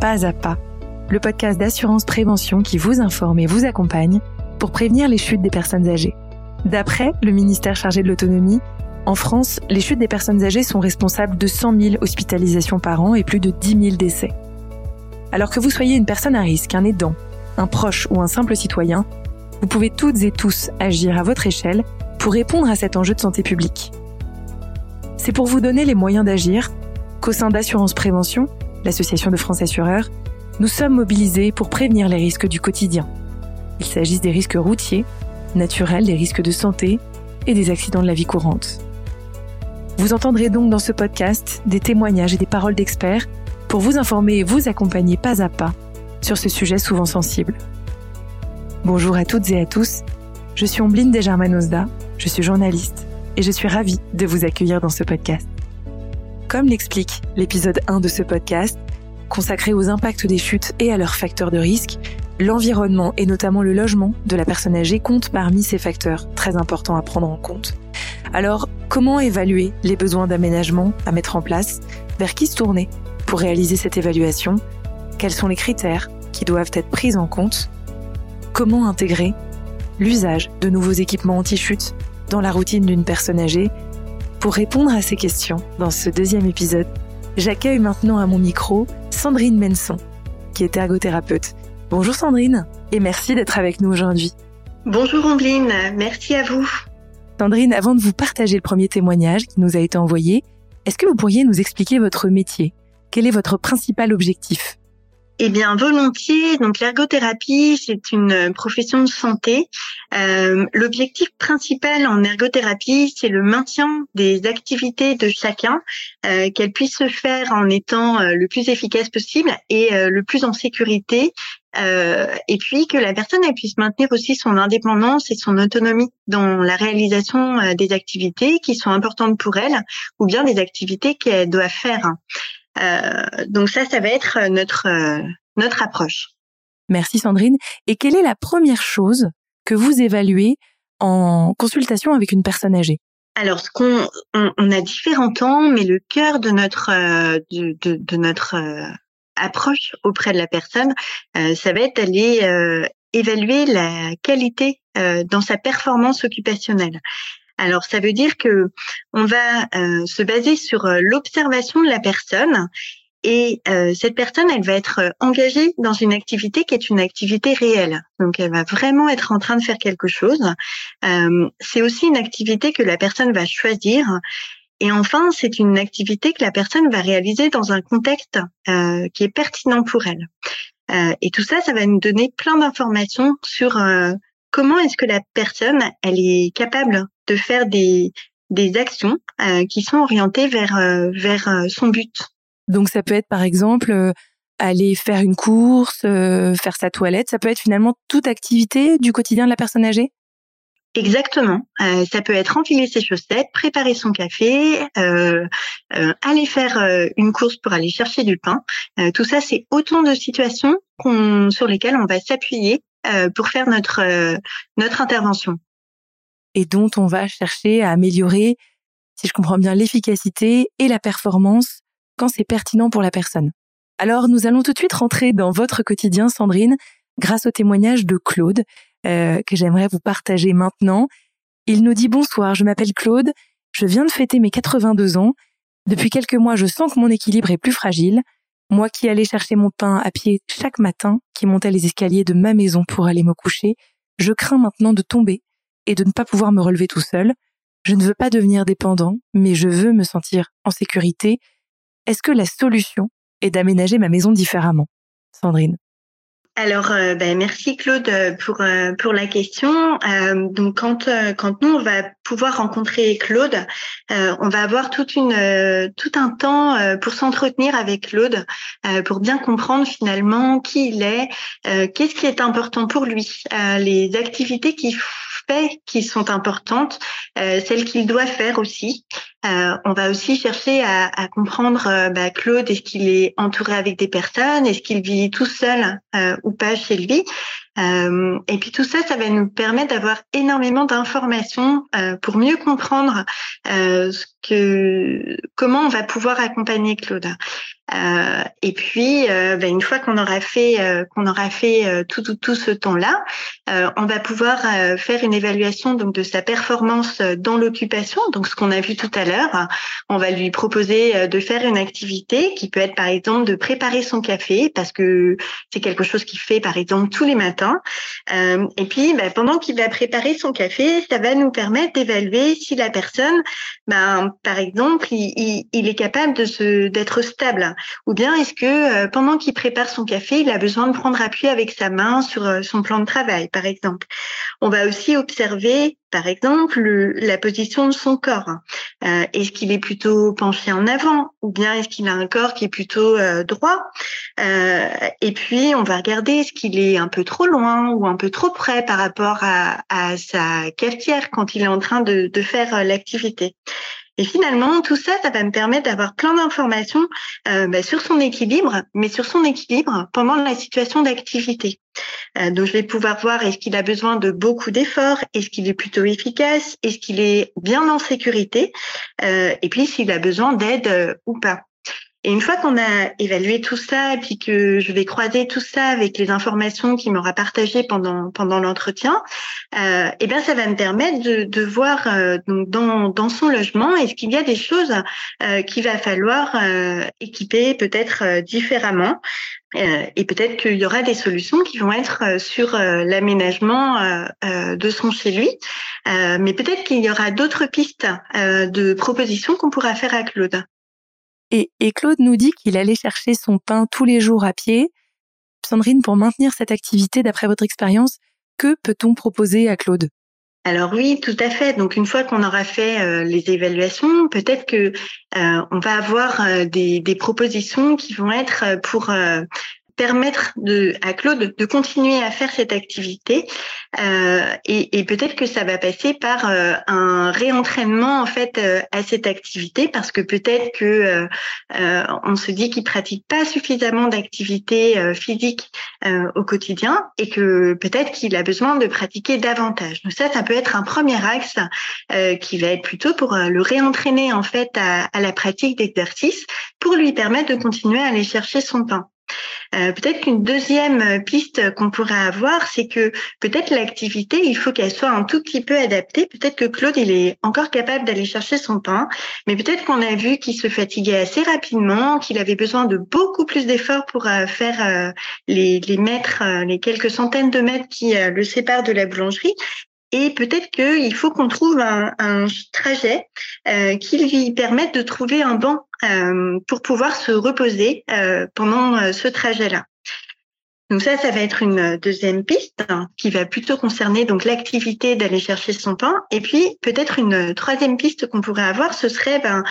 Pas à Pas, le podcast d'assurance prévention qui vous informe et vous accompagne pour prévenir les chutes des personnes âgées. D'après le ministère chargé de l'autonomie, en France, les chutes des personnes âgées sont responsables de 100 000 hospitalisations par an et plus de 10 000 décès. Alors que vous soyez une personne à risque, un aidant, un proche ou un simple citoyen, vous pouvez toutes et tous agir à votre échelle pour répondre à cet enjeu de santé publique. C'est pour vous donner les moyens d'agir qu'au sein d'Assurance Prévention, l'association de France Assureurs, nous sommes mobilisés pour prévenir les risques du quotidien. Il s'agisse des risques routiers, naturels, des risques de santé et des accidents de la vie courante. Vous entendrez donc dans ce podcast des témoignages et des paroles d'experts pour vous informer et vous accompagner pas à pas sur ce sujet souvent sensible. Bonjour à toutes et à tous, je suis Ombline Desgermanozda, je suis journaliste et je suis ravie de vous accueillir dans ce podcast. Comme l'explique l'épisode 1 de ce podcast, consacré aux impacts des chutes et à leurs facteurs de risque, l'environnement et notamment le logement de la personne âgée compte parmi ces facteurs très importants à prendre en compte. Alors, comment évaluer les besoins d'aménagement à mettre en place? Vers qui se tourner pour réaliser cette évaluation? Quels sont les critères qui doivent être pris en compte? Comment intégrer l'usage de nouveaux équipements anti-chute dans la routine d'une personne âgée? Pour répondre à ces questions, dans ce deuxième épisode, j'accueille maintenant à mon micro Sandrine Menson, qui est ergothérapeute. Bonjour Sandrine, et merci d'être avec nous aujourd'hui. Bonjour Ambline, merci à vous. Sandrine, avant de vous partager le premier témoignage qui nous a été envoyé, est-ce que vous pourriez nous expliquer votre métier? Quel est votre principal objectif? Eh bien, volontiers. Donc, l'ergothérapie, c'est une profession de santé. Euh, L'objectif principal en ergothérapie, c'est le maintien des activités de chacun, euh, qu'elles puissent se faire en étant euh, le plus efficace possible et euh, le plus en sécurité. Euh, et puis que la personne elle puisse maintenir aussi son indépendance et son autonomie dans la réalisation euh, des activités qui sont importantes pour elle ou bien des activités qu'elle doit faire. Euh, donc ça, ça va être notre euh, notre approche. Merci Sandrine. Et quelle est la première chose que vous évaluez en consultation avec une personne âgée? Alors, ce qu'on on, a différents temps, mais le cœur de notre euh, de, de, de, notre approche auprès de la personne, ça va être d'aller évaluer la qualité dans sa performance occupationnelle. Alors ça veut dire que on va euh, se baser sur euh, l'observation de la personne et euh, cette personne, elle va être engagée dans une activité qui est une activité réelle. Donc, elle va vraiment être en train de faire quelque chose. c'est aussi une activité que la personne va choisir. Et enfin, c'est une activité que la personne va réaliser dans un contexte qui est pertinent pour elle. et tout ça, ça va nous donner plein d'informations sur comment est-ce que la personne, elle est capable de faire des, des actions euh, qui sont orientées vers, euh, vers euh, son but? Donc ça peut être par exemple aller faire une course, faire sa toilette, ça peut être finalement toute activité du quotidien de la personne âgée? Exactement. Euh, ça peut être enfiler ses chaussettes, préparer son café, euh, euh, aller faire une course pour aller chercher du pain. tout ça, c'est autant de situations sur lesquelles on va s'appuyer pour faire notre notre intervention et dont on va chercher à améliorer, si je comprends bien, l'efficacité et la performance quand c'est pertinent pour la personne. Alors nous allons tout de suite rentrer dans votre quotidien, Sandrine, grâce au témoignage de Claude, euh, que j'aimerais vous partager maintenant. Il nous dit bonsoir, je m'appelle Claude, je viens de fêter mes 82 ans. Depuis quelques mois, je sens que mon équilibre est plus fragile. Moi qui allais chercher mon pain à pied chaque matin, qui montais les escaliers de ma maison pour aller me coucher, je crains maintenant de tomber et de ne pas pouvoir me relever tout seul. Je ne veux pas devenir dépendant, mais je veux me sentir en sécurité. Est-ce que la solution est d'aménager ma maison différemment? Sandrine alors, euh, ben, merci Claude pour euh, pour la question. Euh, donc, quand quand nous on va pouvoir rencontrer Claude, on va avoir toute une tout un temps pour s'entretenir avec Claude, pour bien comprendre finalement qui il est, qu'est-ce qui est important pour lui, les activités qu'il qui sont importantes, celles qu'il doit faire aussi. on va aussi chercher à, à comprendre bah, Claude, est-ce qu'il est entouré avec des personnes, est-ce qu'il vit tout seul ou pas chez lui. Euh, et puis tout ça, ça va nous permettre d'avoir énormément d'informations euh, pour mieux comprendre euh, ce que, comment on va pouvoir accompagner Claude. Euh, et puis, euh, ben, une fois qu'on aura fait qu'on aura fait tout, tout, tout ce temps-là, on va pouvoir faire une évaluation donc de sa performance dans l'occupation. Donc, ce qu'on a vu tout à l'heure, on va lui proposer de faire une activité qui peut être par exemple de préparer son café parce que c'est quelque chose qu'il fait par exemple tous les matins. Et puis, ben, pendant qu'il va préparer son café, ça va nous permettre d'évaluer si la personne, ben, par exemple, il, est capable d'être stable ou bien est-ce que euh, pendant qu'il prépare son café, il a besoin de prendre appui avec sa main sur euh, son plan de travail, par exemple. On va aussi observer, par exemple, la position de son corps. Euh, est-ce qu'il est plutôt penché en avant ou bien est-ce qu'il a un corps qui est plutôt droit? Et puis, on va regarder est-ce qu'il est un peu trop loin ou un peu trop près par rapport à, sa cafetière quand il est en train de faire l'activité. Et finalement, tout ça, ça va me permettre d'avoir plein d'informations euh, bah, sur son équilibre, mais sur son équilibre pendant la situation d'activité. Euh, donc, je vais pouvoir voir est-ce qu'il a besoin de beaucoup d'efforts, est-ce qu'il est plutôt efficace, est-ce qu'il est bien en sécurité, euh, et puis s'il a besoin d'aide euh, ou pas. Et une fois qu'on a évalué tout ça, et puis que je vais croiser tout ça avec les informations qu'il m'aura partagées pendant pendant l'entretien, euh, eh bien ça va me permettre de, de voir euh, donc dans dans son logement est-ce qu'il y a des choses euh, qu'il va falloir euh, équiper peut-être euh, différemment. et peut-être qu'il y aura des solutions qui vont être sur l'aménagement de son chez lui, mais peut-être qu'il y aura d'autres pistes de propositions qu'on pourra faire à Claude. Et, Claude nous dit qu'il allait chercher son pain tous les jours à pied. Sandrine, pour maintenir cette activité, d'après votre expérience, que peut-on proposer à Claude? Alors oui, tout à fait. Donc une fois qu'on aura fait euh, les évaluations, peut-être que euh, on va avoir euh, des, des, propositions qui vont être pour permettre de, à Claude de continuer à faire cette activité euh, et, et peut-être que ça va passer par euh, un réentraînement en fait euh, à cette activité parce que peut-être que euh, euh, on se dit qu'il pratique pas suffisamment d'activité physique au quotidien et que peut-être qu'il a besoin de pratiquer davantage. Donc ça, ça peut être un premier axe qui va être plutôt pour le réentraîner en fait à, à la pratique d'exercice pour lui permettre de continuer à aller chercher son pain. Euh, peut-être qu'une deuxième piste qu'on pourrait avoir, c'est que peut-être l'activité, il faut qu'elle soit un tout petit peu adaptée. Peut-être que Claude, il est encore capable d'aller chercher son pain, mais peut-être qu'on a vu qu'il se fatiguait assez rapidement, qu'il avait besoin de beaucoup plus d'efforts pour euh, faire euh, les, les mètres, les quelques centaines de mètres qui le séparent de la boulangerie. Et peut-être qu'il faut qu'on trouve un, trajet euh, qui lui permette de trouver un banc euh, pour pouvoir se reposer euh, pendant ce trajet-là. Donc ça, ça va être une deuxième piste hein, qui va plutôt concerner donc l'activité d'aller chercher son pain. Et puis peut-être une troisième piste qu'on pourrait avoir, ce serait ben,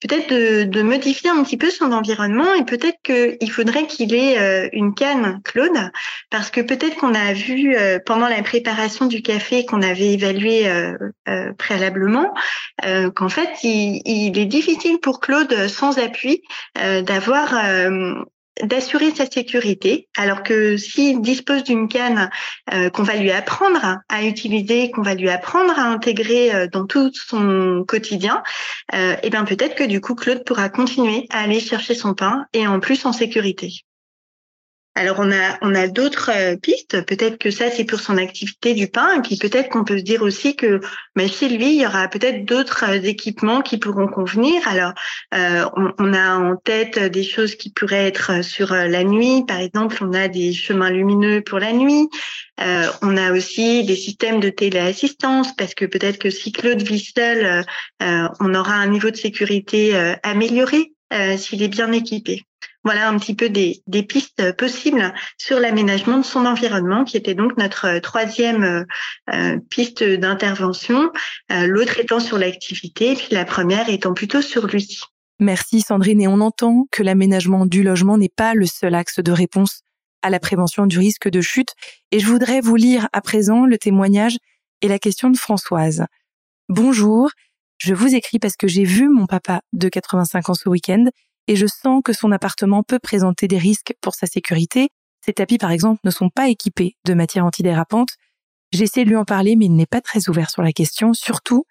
peut-être de, de, modifier un petit peu son environnement et peut-être qu'il faudrait qu'il ait euh, une canne Claude, parce que peut-être qu'on a vu euh, pendant la préparation du café qu'on avait évalué euh, préalablement qu'en fait il, il, est difficile pour Claude sans appui d'avoir d'assurer sa sécurité, alors que s'il dispose d'une canne euh, qu'on va lui apprendre à utiliser, qu'on va lui apprendre à intégrer euh, dans tout son quotidien, euh, et bien peut-être que du coup Claude pourra continuer à aller chercher son pain et en plus en sécurité. Alors on a on a d'autres euh, pistes. Peut-être que ça c'est pour son activité du pain, et puis peut-être qu'on peut se dire aussi que mais chez lui il y aura peut-être d'autres euh, équipements qui pourront convenir. Alors euh, on, a en tête des choses qui pourraient être sur la nuit, par exemple on a des chemins lumineux pour la nuit. on a aussi des systèmes de téléassistance parce que peut-être que si Claude vit seul, on aura un niveau de sécurité amélioré s'il est bien équipé. Voilà un petit peu des, pistes possibles sur l'aménagement de son environnement, qui était donc notre euh, troisième euh, euh, piste d'intervention, l'autre étant sur l'activité, puis la première étant plutôt sur lui. Merci Sandrine, et on entend que l'aménagement du logement n'est pas le seul axe de réponse à la prévention du risque de chute, et je voudrais vous lire à présent le témoignage et la question de Françoise. Bonjour, je vous écris parce que j'ai vu mon papa de 85 ans ce week-end et je sens que son appartement peut présenter des risques pour sa sécurité. Ces tapis, par exemple, ne sont pas équipés de matière antidérapante. J'essaie de lui en parler, mais il n'est pas très ouvert sur la question, surtout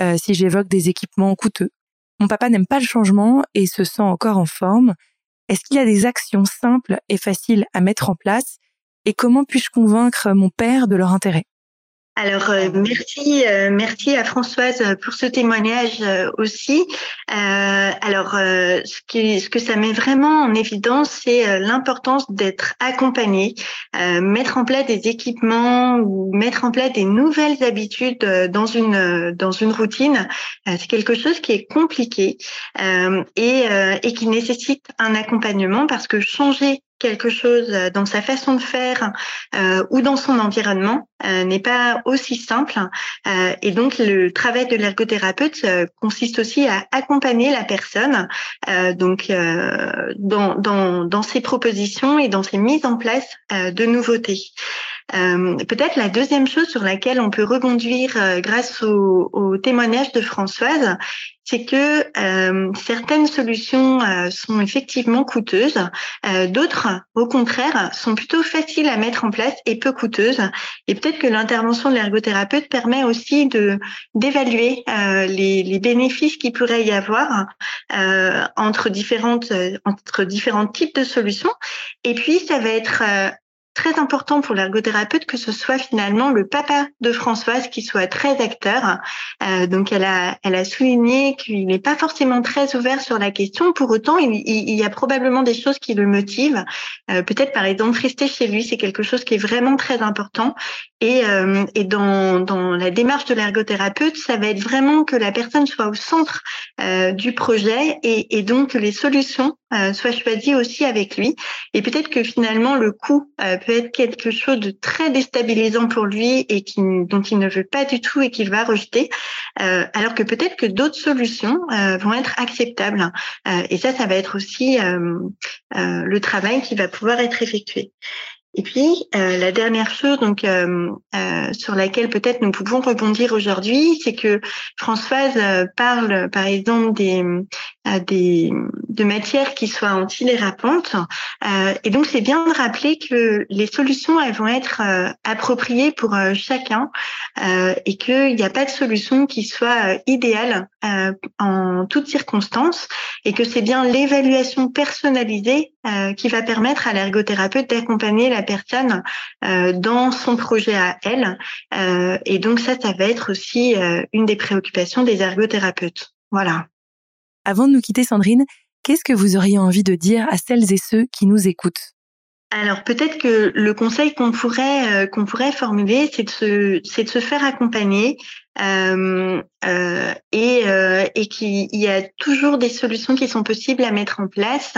euh, si j'évoque des équipements coûteux. Mon papa n'aime pas le changement et se sent encore en forme. Est-ce qu'il y a des actions simples et faciles à mettre en place? Et comment puis-je convaincre mon père de leur intérêt? Alors euh, merci, euh, merci à Françoise pour ce témoignage euh, aussi. alors ce, qui, ce que ça met vraiment en évidence, c'est l'importance d'être accompagné, mettre en place des équipements ou mettre en place des nouvelles habitudes dans une dans une routine. c'est quelque chose qui est compliqué et, et qui nécessite un accompagnement parce que changer quelque chose euh, dans sa façon de faire euh, ou dans son environnement euh, n'est pas aussi simple. Et donc, le travail de l'ergothérapeute consiste aussi à accompagner la personne donc dans ses propositions et dans ses mises en place de nouveautés. Euh, Peut-être la deuxième chose sur laquelle on peut rebondir euh, grâce au, au, témoignage de Françoise, c'est que euh, certaines solutions euh, sont effectivement coûteuses, euh, d'autres, au contraire, sont plutôt faciles à mettre en place et peu coûteuses. Et peut-être que l'intervention de l'ergothérapeute permet aussi de d'évaluer les, les, bénéfices qu'il pourrait y avoir entre différentes entre différents types de solutions. Et puis, ça va être très important pour l'ergothérapeute que ce soit finalement le papa de Françoise qui soit très acteur. Euh, donc elle a, elle a souligné qu'il n'est pas forcément très ouvert sur la question. Pour autant, il, il, y a probablement des choses qui le motivent. Euh, Peut-être par exemple rester chez lui, c'est quelque chose qui est vraiment très important. Et, euh, et dans, dans la démarche de l'ergothérapeute, ça va être vraiment que la personne soit au centre euh, du projet et, et donc que les solutions euh, soient choisies aussi avec lui. Et peut-être que finalement le coût euh, peut être quelque chose de très déstabilisant pour lui et qui, dont il ne veut pas du tout et qu'il va rejeter, euh, alors que peut-être que d'autres solutions euh, vont être acceptables. et ça, ça va être aussi le travail qui va pouvoir être effectué. Et puis euh, la dernière chose donc euh, euh, sur laquelle peut-être nous pouvons rebondir aujourd'hui, c'est que Françoise parle par exemple des des de matières qui soient antidérapantes et donc c'est bien de rappeler que les solutions elles vont être appropriées pour chacun et qu'il n'y a pas de solution qui soit idéale en toutes circonstances et que c'est bien l'évaluation personnalisée qui va permettre à l'ergothérapeute d'accompagner la personne euh, dans son projet à elle. Euh, et donc ça, ça va être aussi euh, une des préoccupations des ergothérapeutes. Voilà. Avant de nous quitter, Sandrine, qu'est-ce que vous auriez envie de dire à celles et ceux qui nous écoutent? Alors peut-être que le conseil qu'on pourrait qu'on pourrait formuler, c'est de se c'est de se faire accompagner euh, euh, et, euh, et qu'il y a toujours des solutions qui sont possibles à mettre en place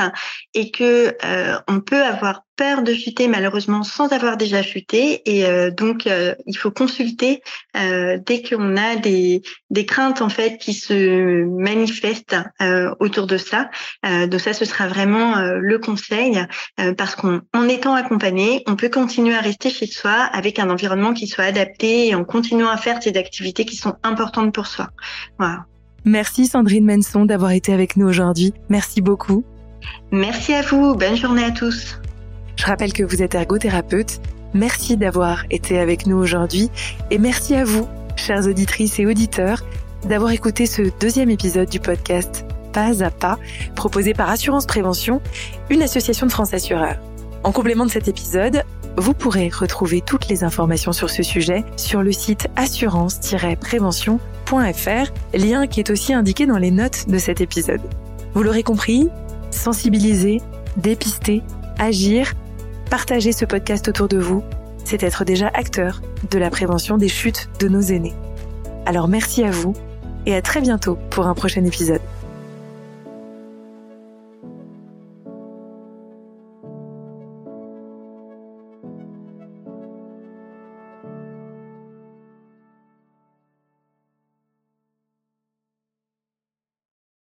et que euh, on peut avoir peur de chuter malheureusement sans avoir déjà chuté et euh, donc euh, il faut consulter dès qu'on a des, des craintes en fait qui se manifestent autour de ça donc ça ce sera vraiment le conseil parce qu'en étant accompagné on peut continuer à rester chez soi avec un environnement qui soit adapté et en continuant à faire ces activités qui sont importantes pour soi. Voilà. Merci Sandrine Menson d'avoir été avec nous aujourd'hui. Merci beaucoup. Merci à vous. Bonne journée à tous. Je rappelle que vous êtes ergothérapeute. Merci d'avoir été avec nous aujourd'hui et merci à vous, chères auditrices et auditeurs, d'avoir écouté ce deuxième épisode du podcast Pas à pas, proposé par Assurance Prévention, une association de France Assureurs. En complément de cet épisode, vous pourrez retrouver toutes les informations sur ce sujet sur le site assurance-prévention.fr, lien qui est aussi indiqué dans les notes de cet épisode. Vous l'aurez compris, sensibiliser, dépister, agir, partager ce podcast autour de vous, c'est être déjà acteur de la prévention des chutes de nos aînés. Alors merci à vous et à très bientôt pour un prochain épisode.